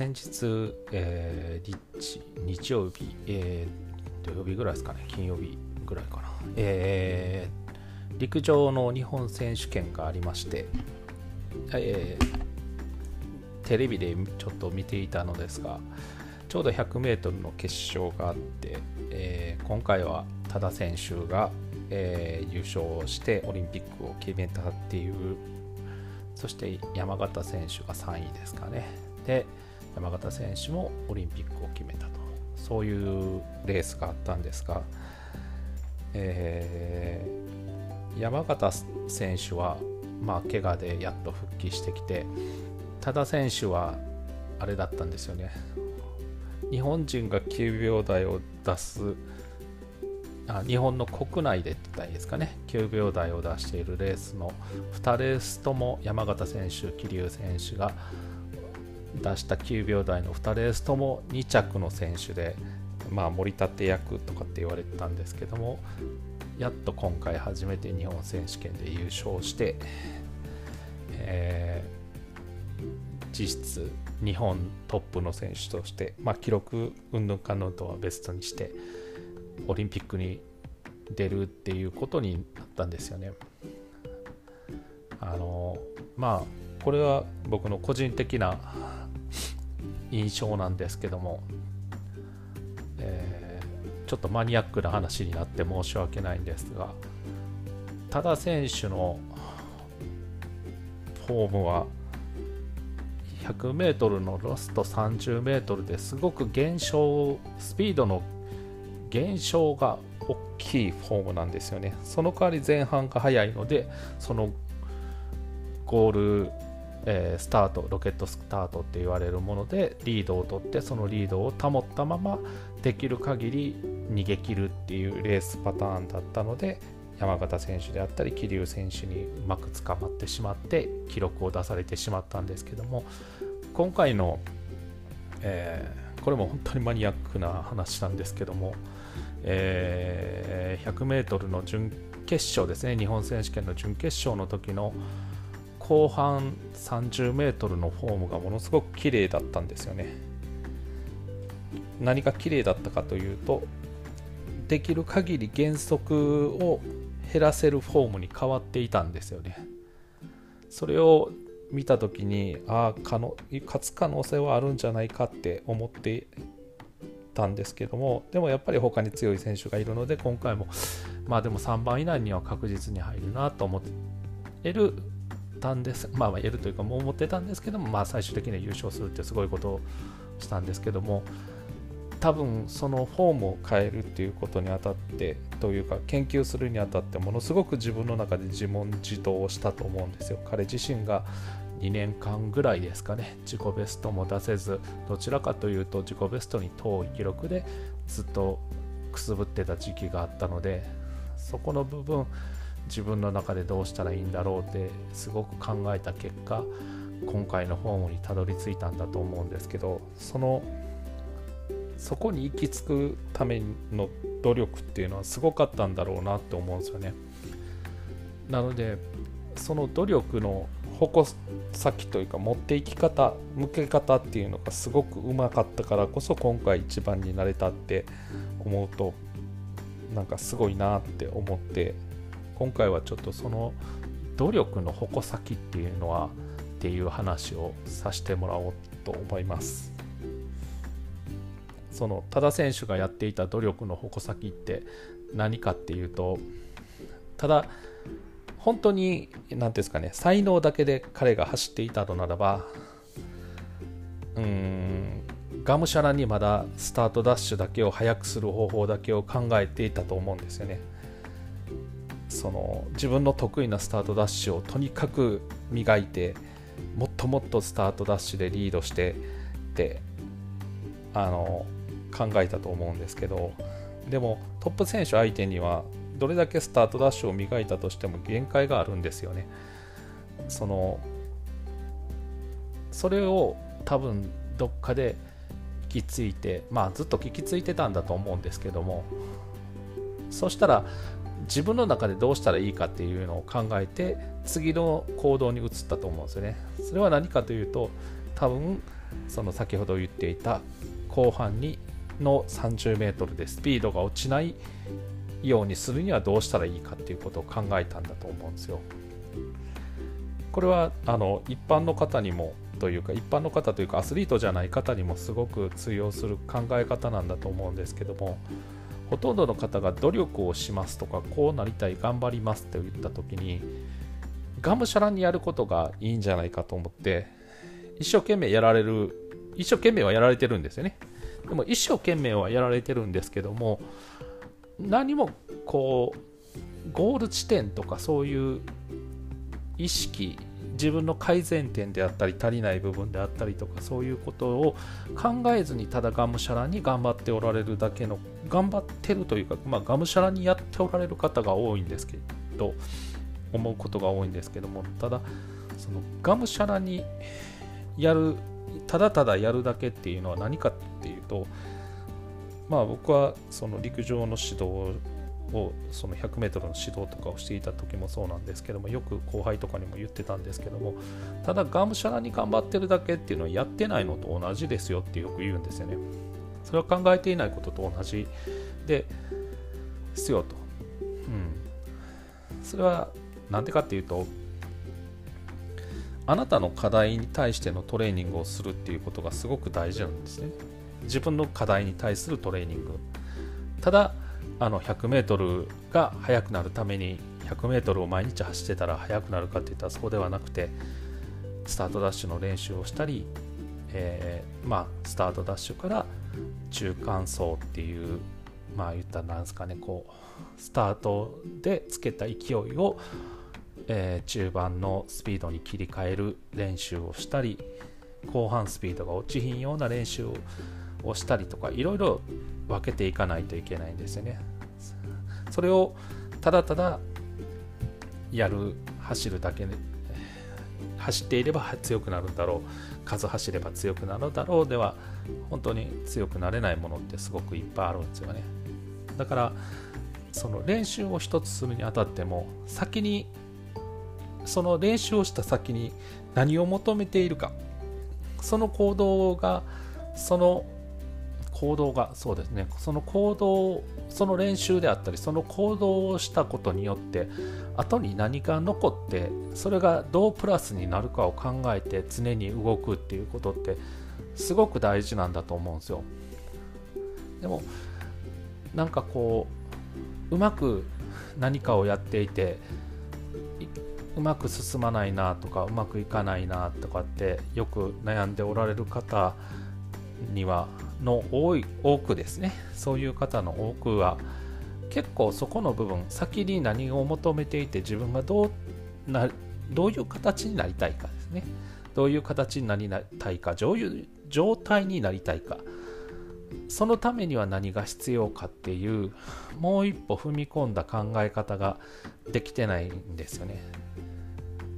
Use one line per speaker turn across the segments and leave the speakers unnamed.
先日、えー、日日曜日、えー、土曜日ぐらいですかね、金曜日ぐらいかな、えー、陸上の日本選手権がありまして、えー、テレビでちょっと見ていたのですが、ちょうど 100m の決勝があって、えー、今回は多田選手が、えー、優勝してオリンピックを決めたっていうそして山形選手が3位ですかね。で山形選手もオリンピックを決めたと。そういうレースがあったんですが、えー、山形選手は、まあ、怪我でやっと復帰してきて多田選手はあれだったんですよね。日本人が9秒台を出すあ日本の国内で言ったらいいですかね。9秒台を出しているレースの2レースとも山形選手桐生選手が出した9秒台の2レースとも2着の選手で、まあ、盛り立て役とかって言われてたんですけどもやっと今回初めて日本選手権で優勝して、えー、実質日本トップの選手として、まあ、記録云々かのとは別とにしてオリンピックに出るっていうことになったんですよね。あのまあこれは僕の個人的な印象なんですけども、えー、ちょっとマニアックな話になって申し訳ないんですが多田選手のフォームは 100m のラスト 30m ですごく減少スピードの減少が大きいフォームなんですよね。その代わり前半が速いのでそのゴールえー、スタートロケットスタートって言われるものでリードを取ってそのリードを保ったままできる限り逃げ切るっていうレースパターンだったので山形選手であったり桐生選手にうまく捕まってしまって記録を出されてしまったんですけども今回の、えー、これも本当にマニアックな話なんですけども、えー、100m の準決勝ですね。日本選手権の準決勝の時の後半 30m のフォームがものすごく綺麗だったんですよね。何が綺麗だったかというとできる限り減速を減らせるフォームに変わっていたんですよね。それを見た時にああ勝つ可能性はあるんじゃないかって思ってたんですけどもでもやっぱり他に強い選手がいるので今回もまあでも3番以内には確実に入るなと思ってるたんです、まあ、言えるというか、もう思ってたんですけども、まあ、最終的には優勝するってすごいことをしたんですけども、多分そのフォームを変えるっていうことにあたってというか研究するにあたってものすごく自分の中で自問自答をしたと思うんですよ。彼自身が2年間ぐらいですかね自己ベストも出せずどちらかというと自己ベストに遠い記録でずっとくすぶってた時期があったのでそこの部分自分の中でどうしたらいいんだろうってすごく考えた結果今回のフォームにたどり着いたんだと思うんですけどそのそこに行き着くための努力っていうのはすごかったんだろうなって思うんですよね。なのでその努力の矛先というか持っていき方向け方っていうのがすごくうまかったからこそ今回一番になれたって思うとなんかすごいなって思って今回はちょっとその努力の矛先っていうのはっていう話をさせてもらおうと思います。その多田選手がやっていた努力の矛先って何かっていうとただ本当に何ていうんですかね才能だけで彼が走っていたのならばうんがむしゃらにまだスタートダッシュだけを速くする方法だけを考えていたと思うんですよね。その自分の得意なスタートダッシュをとにかく磨いてもっともっとスタートダッシュでリードしてってあの考えたと思うんですけどでもトップ選手相手にはどれだけスタートダッシュを磨いたとしても限界があるんですよね。そのそれを多分どっかで行き着いてまあずっと聞きついてたんだと思うんですけどもそしたら自分の中でどうしたらいいかっていうのを考えて次の行動に移ったと思うんですよね。それは何かというと多分その先ほど言っていた後半にの 30m でスピードが落ちないようにするにはどうしたらいいかっていうことを考えたんだと思うんですよ。これはあの一般の方にもというか一般の方というかアスリートじゃない方にもすごく通用する考え方なんだと思うんですけどもほとんどの方が努力をしますとかこうなりたい頑張りますって言った時にがむしゃらにやることがいいんじゃないかと思って一生懸命やられる一生懸命はやられてるんですよね。でも一生懸命はやられてるんですけども何もこうゴール地点とかそういう意識自分の改善点であったり足りない部分であったりとかそういうことを考えずにただがむしゃらに頑張っておられるだけの頑張ってるというか、まあ、がむしゃらにやっておられる方が多いんですけど思うことが多いんですけどもただそのがむしゃらにやるただただやるだけっていうのは何かっていうとまあ僕はその陸上の指導をその 100m の指導とかをしていた時もそうなんですけどもよく後輩とかにも言ってたんですけどもただがむしゃらに頑張ってるだけっていうのはやってないのと同じですよってよく言うんですよね。それは考えていないことと同じですよと。うん。それはなんでかっていうとあなたの課題に対してのトレーニングをするっていうことがすごく大事なんですね。自分の課題に対するトレーニング。ただあの 100m が速くなるために 100m を毎日走ってたら速くなるかっていったらそうではなくてスタートダッシュの練習をしたり、えー、まあ、スタートダッシュから中間走っていうまあ言ったらなんですかねこうスタートでつけた勢いを、えー、中盤のスピードに切り替える練習をしたり後半スピードが落ちひんような練習をしたりとかいろいろ分けていかないといけないんですよね。それをただただやる走るだけで走っていれば強くなるんだろう数走れば強くなるだろうでは本当に強くなれないものってすごくいっぱいあるんですよね。だからその練習を一つするにあたっても先にその練習をした先に何を求めているかその行動がその行動がそうですね。その行動その練習であったりその行動をしたことによって後に何か残ってそれがどうプラスになるかを考えて常に動くっていうことってすごく大事なんだと思うんですよ。でもなんかこううまく何かをやっていてうまく進まないなとかうまくいかないなとかってよく悩んでおられる方にはの多い多くですね。そういう方の多くは結構そこの部分先に何を求めていて自分がどうなどういう形になりたいかですね。どういう形になりたいかどういう状態になりたいか。そのためには何が必要かっていうもう一歩踏み込んだ考え方ができてないんですよね。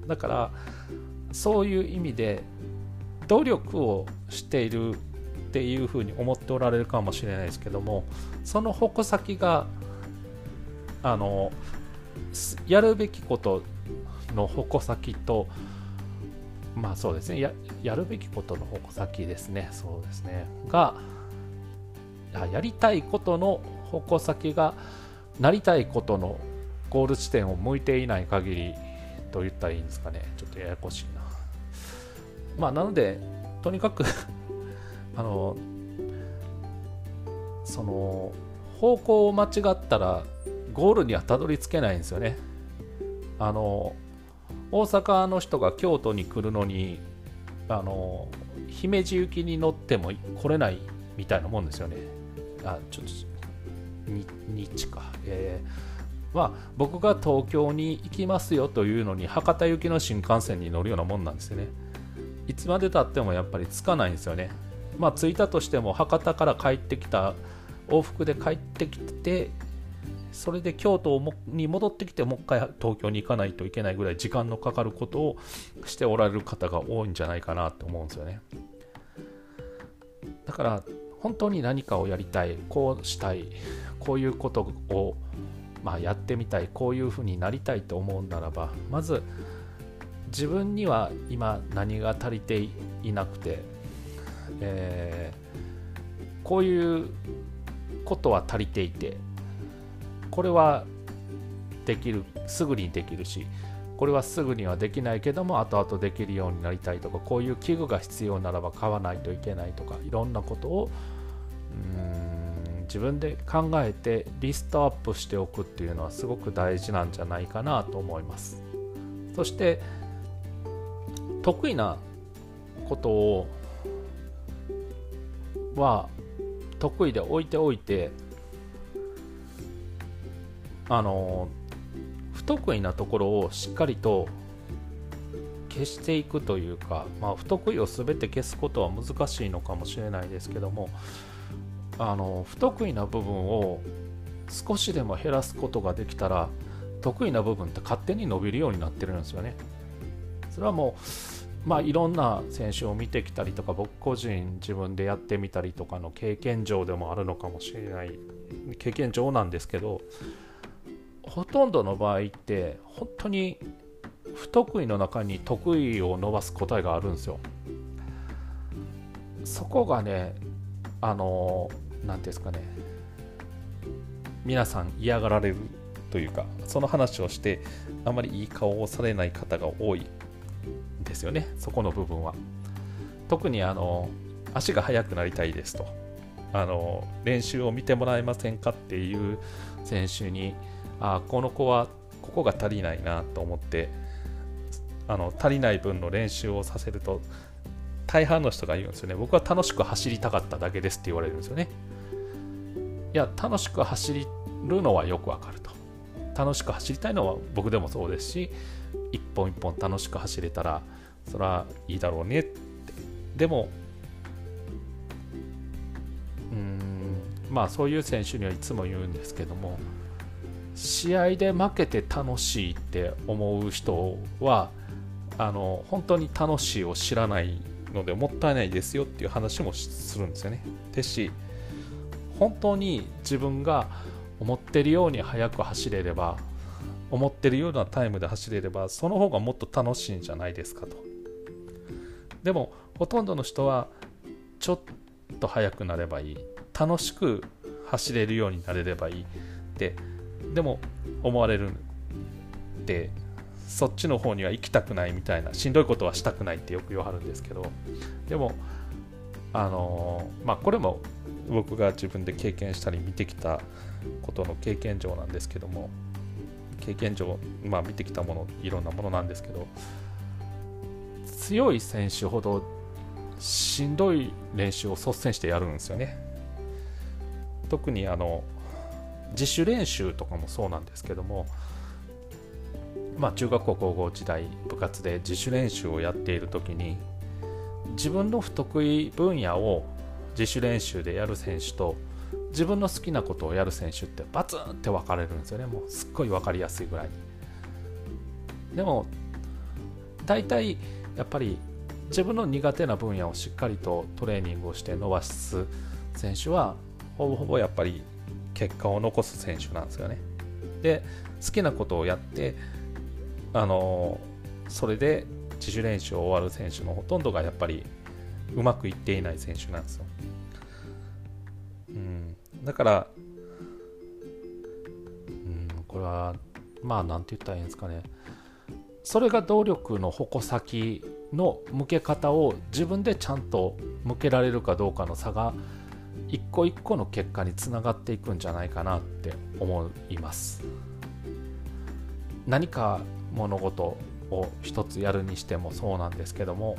だからそういう意味で努力をしているっていうふうに思っておられるかもしれないですけどもその矛先があのやるべきことの矛先とまあそうですねややるべきことの矛先ですね。そうですね。がやりたいことの矛先がなりたいことのゴール地点を向いていない限りと言ったらいいんですかね。ちょっとややこしいな。まあなのでとにかくあのその方向を間違ったらゴールにはたどり着けないんですよね。あの大阪の人が京都に来るのにあの姫路行きに乗っても来れないみたいなもんですよね。あちょっと日か。えー、まあ僕が東京に行きますよというのに博多行きの新幹線に乗るようなもんなんですよね。いつまでたってもやっぱり着かないんですよね。まあ、着いたとしても博多から帰ってきた往復で帰ってきてそれで京都に戻ってきてもう一回東京に行かないといけないぐらい時間のかかることをしておられる方が多いんじゃないかなと思うんですよね。だから本当に何かをやりたいこうしたいこういうことを、まあ、やってみたいこういうふうになりたいと思うならばまず自分には今何が足りていなくてえー、こういうことは足りていてこれはできるすぐにできるしこれはすぐにはできないけども後々できるようになりたいとかこういう器具が必要ならば買わないといけないとかいろんなことをうん自分で考えてリストアップしておくっていうのはすごく大事なんじゃないかなと思います。そして得意なことをは得意で置いておいてあの不得意なところをしっかりと消していくというか、まあ、不得意を全て消すことは難しいのかもしれないですけどもあの不得意な部分を少しでも減らすことができたら得意な部分って勝手に伸びるようになってるんですよね。それはもうまあいろんな選手を見てきたりとか僕個人自分でやってみたりとかの経験上でもあるのかもしれない。経験上なんですけどほとんどの場合って本当に不得意の中に得意を伸ばす答えがあるんですよ。そこがねあの何ていうんですかね。皆さん嫌がられるというかその話をしてあまりいい顔をされない方が多い。ですよね。そこの部分は。特にあの足が速くなりたいですと。あの練習を見てもらえませんかっていう選手にあこの子はここが足りないなと思ってあの足りない分の練習をさせると大半の人が言うんですよね。僕は楽しく走りたかっただけですって言われるんですよね。いや楽しく走るのはよくわかると。楽しく走りたいのは僕でもそうですし一本一本楽しく走れたらそれはいいだろうねってでもうんまあそういう選手にはいつも言うんですけども試合で負けて楽しいって思う人はあの本当に楽しいを知らないのでもったいないですよっていう話もするんですよね。ですし本当に自分が思ってるように速く走れれば思ってるようなタイムで走れればその方がもっと楽しいんじゃないですかと。でもほとんどの人はちょっと速くなればいい。楽しく走れるようになれればいいってでも思われるでそっちの方には行きたくないみたいなしんどいことはしたくないってよく言わはるんですけどでもあのまあこれも僕が自分で経験したり見てきたことの経験上なんですけども経験上、まあ、見てきたものいろんなものなんですけど強い選手ほどしんどい練習を率先してやるんですよね。特にあの自主練習とかもそうなんですけども、まあ、中学校高校時代部活で自主練習をやっている時に自分の不得意分野を自主練習でやる選手と自分の好きなことをやる選手ってバツンって分かれるんですよね。もうすっごい分かりやすいぐらいでも大体やっぱり自分の苦手な分野をしっかりとトレーニングをして伸ばす選手はほぼほぼやっぱり結果を残す選手なんですよね。で好きなことをやってあのそれで自主練習を終わる選手のほとんどがやっぱりうまくいっていない選手なんですよ。うん、だから、うん、これはまあ何て言ったらいいんですかねそれが動力の矛先の向け方を自分でちゃんと向けられるかどうかの差が一個一個の結果につながっていくんじゃないかなって思います。何か物事を一つやるにしてもそうなんですけども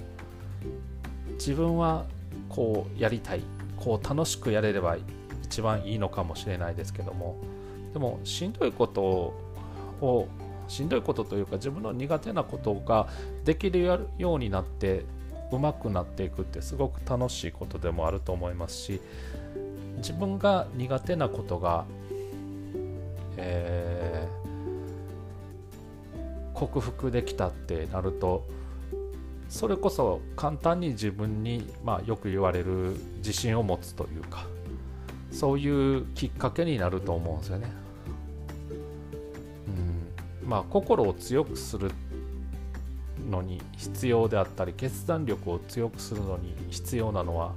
自分はこうやりたいこう楽しくやれれば一番いいのかもしれないですけどもでもしんどいことをしんどいことというか自分の苦手なことができるようになって上手くなっていくってすごく楽しいことでもあると思いますし自分が苦手なことが、えー、克服できたってなるとそれこそ簡単に自分に、まあ、よく言われる自信を持つというかそういうきっかけになると思うんですよね。まあ心を強くするのに必要であったり決断力を強くするのに必要なのは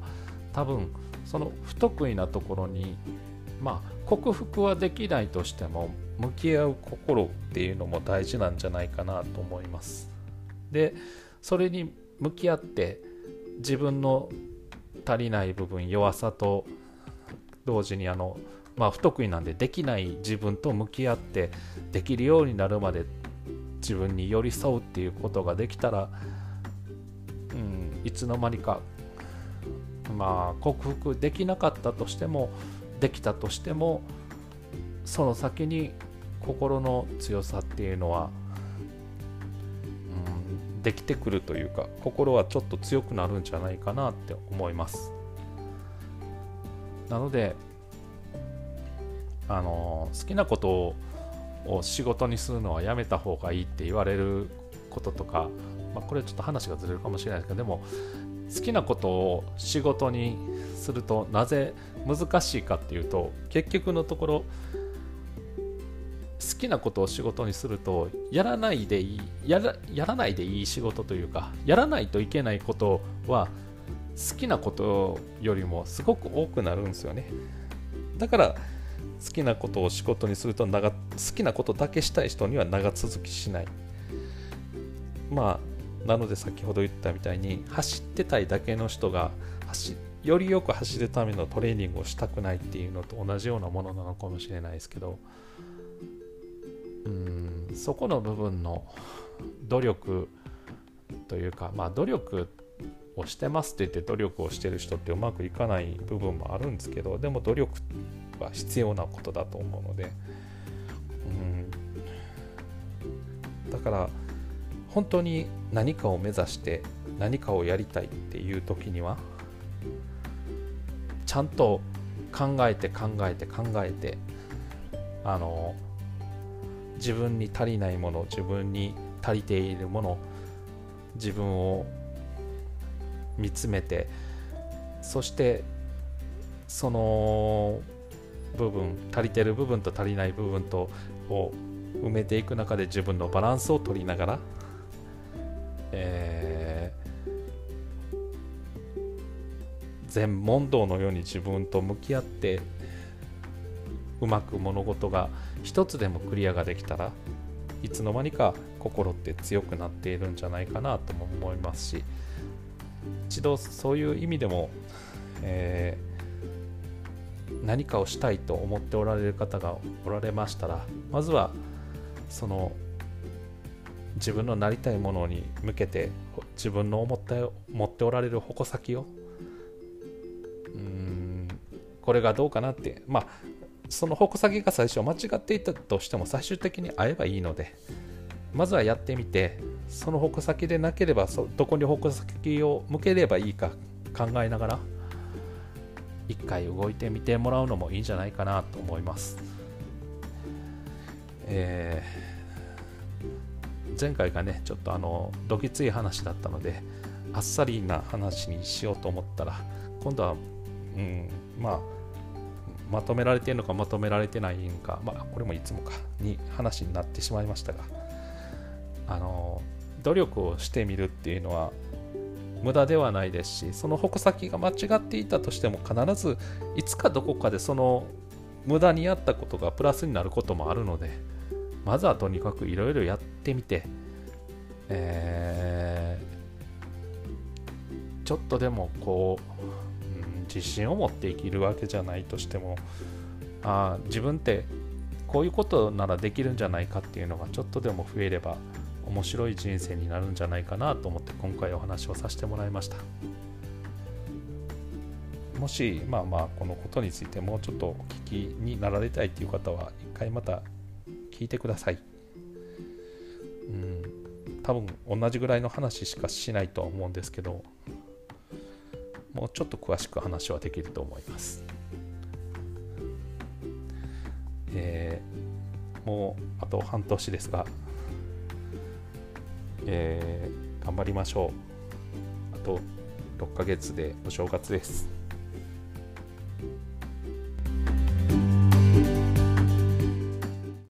多分その不得意なところにまあ克服はできないとしても向き合う心っていうのも大事なんじゃないかなと思います。でそれに向き合って自分の足りない部分弱さと同時にあのまあ不得意なんでできない自分と向き合ってできるようになるまで自分に寄り添うっていうことができたら、うん、いつの間にかまあ克服できなかったとしてもできたとしてもその先に心の強さっていうのは、うん、できてくるというか心はちょっと強くなるんじゃないかなって思います。なのであの好きなことを仕事にするのはやめた方がいいって言われることとか、まあ、これちょっと話がずれるかもしれないですけどでも好きなことを仕事にするとなぜ難しいかっていうと結局のところ好きなことを仕事にするとやらないでいいやらやらないでいい仕事というかやらないといけないことは好きなことよりもすごく多くなるんですよね。だから好きなことを仕事にすると長好きなことだけしたい人には長続きしない。まあなので先ほど言ったみたいに走ってたいだけの人が走よりよく走るためのトレーニングをしたくないっていうのと同じようなものなのかもしれないですけどうんそこの部分の努力というかまあ努力をしてますって言って努力をしてる人ってうまくいかない部分もあるんですけどでも努力は必要なことだと思うので。うん。だから本当に何かを目指して何かをやりたいっていう時にはちゃんと考えて考えて考えてあの自分に足りないもの自分に足りているもの自分を見つめてそしてその部分足りてる部分と足りない部分とを埋めていく中で自分のバランスを取りながら、えー、全問答のように自分と向き合ってうまく物事が一つでもクリアができたらいつの間にか心って強くなっているんじゃないかなとも思いますし一度そういう意味でも、えー、何かをしたいと思っておられる方がおられましたらまずはその自分のなりたいものに向けて自分の思った持っておられる矛先をうんこれがどうかなってまあその矛先が最初間違っていたとしても最終的に合えばいいのでまずはやってみてその矛先でなければそどこに矛先を向ければいいか考えながら一回動いてみてもらうのもいいんじゃないかなと思います、えー、前回がねちょっとあのどぎつい話だったのであっさりな話にしようと思ったら今度は、うん、まあまとめられてるのかまとめられてないのか、まあ、これもいつもかに話になってしまいましたがあの努力をしてみるっていうのは無駄ではないですしその矛先が間違っていたとしても必ずいつかどこかでその無駄にやったことがプラスになることもあるのでまずはとにかくいろいろやってみて、えー、ちょっとでもこう、うん、自信を持って生きるわけじゃないとしてもあ自分ってこういうことならできるんじゃないかっていうのがちょっとでも増えれば面白い人生になるんじゃないかなと思って今回お話をさせてもらいました。もしまあまあこのことについてもうちょっとお聞きになられたいという方は一回また聞いてください。うん多分同じぐらいの話しかしないと思うんですけどもうちょっと詳しく話はできると思います。えー、もうあと半年ですがえー、頑張りましょう。あと6ヶ月でお正月です。